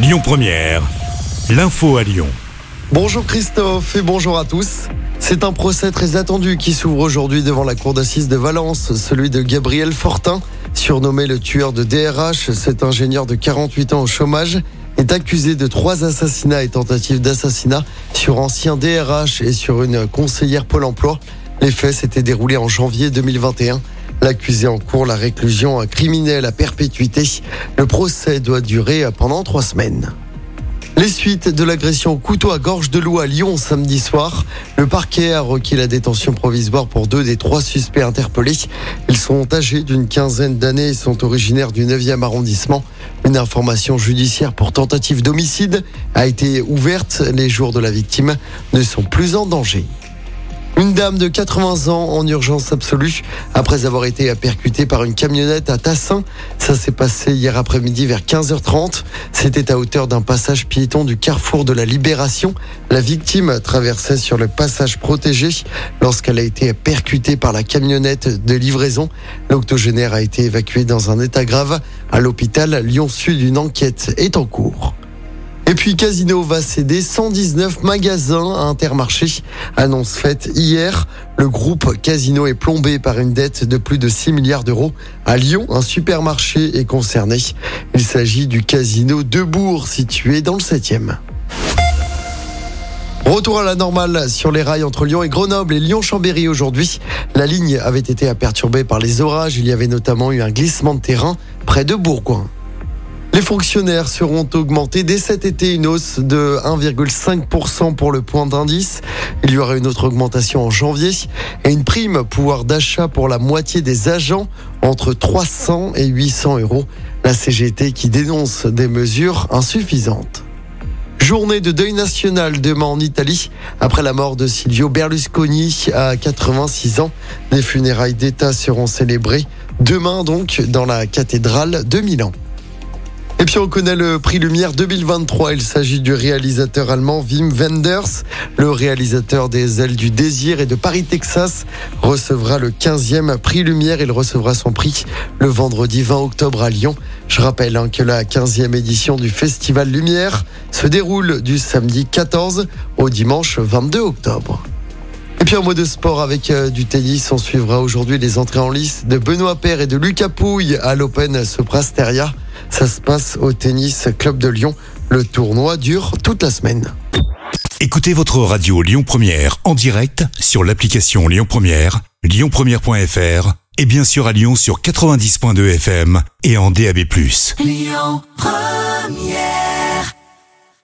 Lyon Première, l'info à Lyon. Bonjour Christophe et bonjour à tous. C'est un procès très attendu qui s'ouvre aujourd'hui devant la cour d'assises de Valence, celui de Gabriel Fortin, surnommé le tueur de DRH. Cet ingénieur de 48 ans au chômage est accusé de trois assassinats et tentatives d'assassinat sur ancien DRH et sur une conseillère Pôle emploi. Les faits s'étaient déroulés en janvier 2021. L'accusé en cours la réclusion criminelle à perpétuité. Le procès doit durer pendant trois semaines. Les suites de l'agression au couteau à gorge de loup à Lyon samedi soir. Le parquet a requis la détention provisoire pour deux des trois suspects interpellés. Ils sont âgés d'une quinzaine d'années et sont originaires du 9e arrondissement. Une information judiciaire pour tentative d'homicide a été ouverte. Les jours de la victime ne sont plus en danger. Une dame de 80 ans en urgence absolue après avoir été percutée par une camionnette à Tassin. Ça s'est passé hier après-midi vers 15h30. C'était à hauteur d'un passage piéton du carrefour de la Libération. La victime traversait sur le passage protégé lorsqu'elle a été percutée par la camionnette de livraison. L'octogénaire a été évacué dans un état grave à l'hôpital Lyon-Sud. Une enquête est en cours. Et puis Casino va céder 119 magasins à Intermarché. Annonce faite hier. Le groupe Casino est plombé par une dette de plus de 6 milliards d'euros. À Lyon, un supermarché est concerné. Il s'agit du Casino de Bourg situé dans le 7e. Retour à la normale sur les rails entre Lyon et Grenoble et Lyon-Chambéry aujourd'hui. La ligne avait été perturbée par les orages. Il y avait notamment eu un glissement de terrain près de Bourgoin. Les fonctionnaires seront augmentés dès cet été, une hausse de 1,5% pour le point d'indice. Il y aura une autre augmentation en janvier et une prime pouvoir d'achat pour la moitié des agents entre 300 et 800 euros. La CGT qui dénonce des mesures insuffisantes. Journée de deuil national demain en Italie après la mort de Silvio Berlusconi à 86 ans. Des funérailles d'État seront célébrées demain donc dans la cathédrale de Milan. Et puis on connaît le prix Lumière 2023. Il s'agit du réalisateur allemand Wim Wenders. Le réalisateur des Ailes du Désir et de Paris, Texas, recevra le 15e prix Lumière. Il recevra son prix le vendredi 20 octobre à Lyon. Je rappelle hein, que la 15e édition du Festival Lumière se déroule du samedi 14 au dimanche 22 octobre. Et puis en mode de sport avec euh, du tennis, on suivra aujourd'hui les entrées en lice de Benoît Paire et de Lucas Pouille à l'Open Soprasteria. Ça se passe au Tennis Club de Lyon. Le tournoi dure toute la semaine. Écoutez votre radio Lyon Première en direct sur l'application Lyon Première, lyonpremière.fr et bien sûr à Lyon sur 90.2 FM et en DAB+. Lyon Première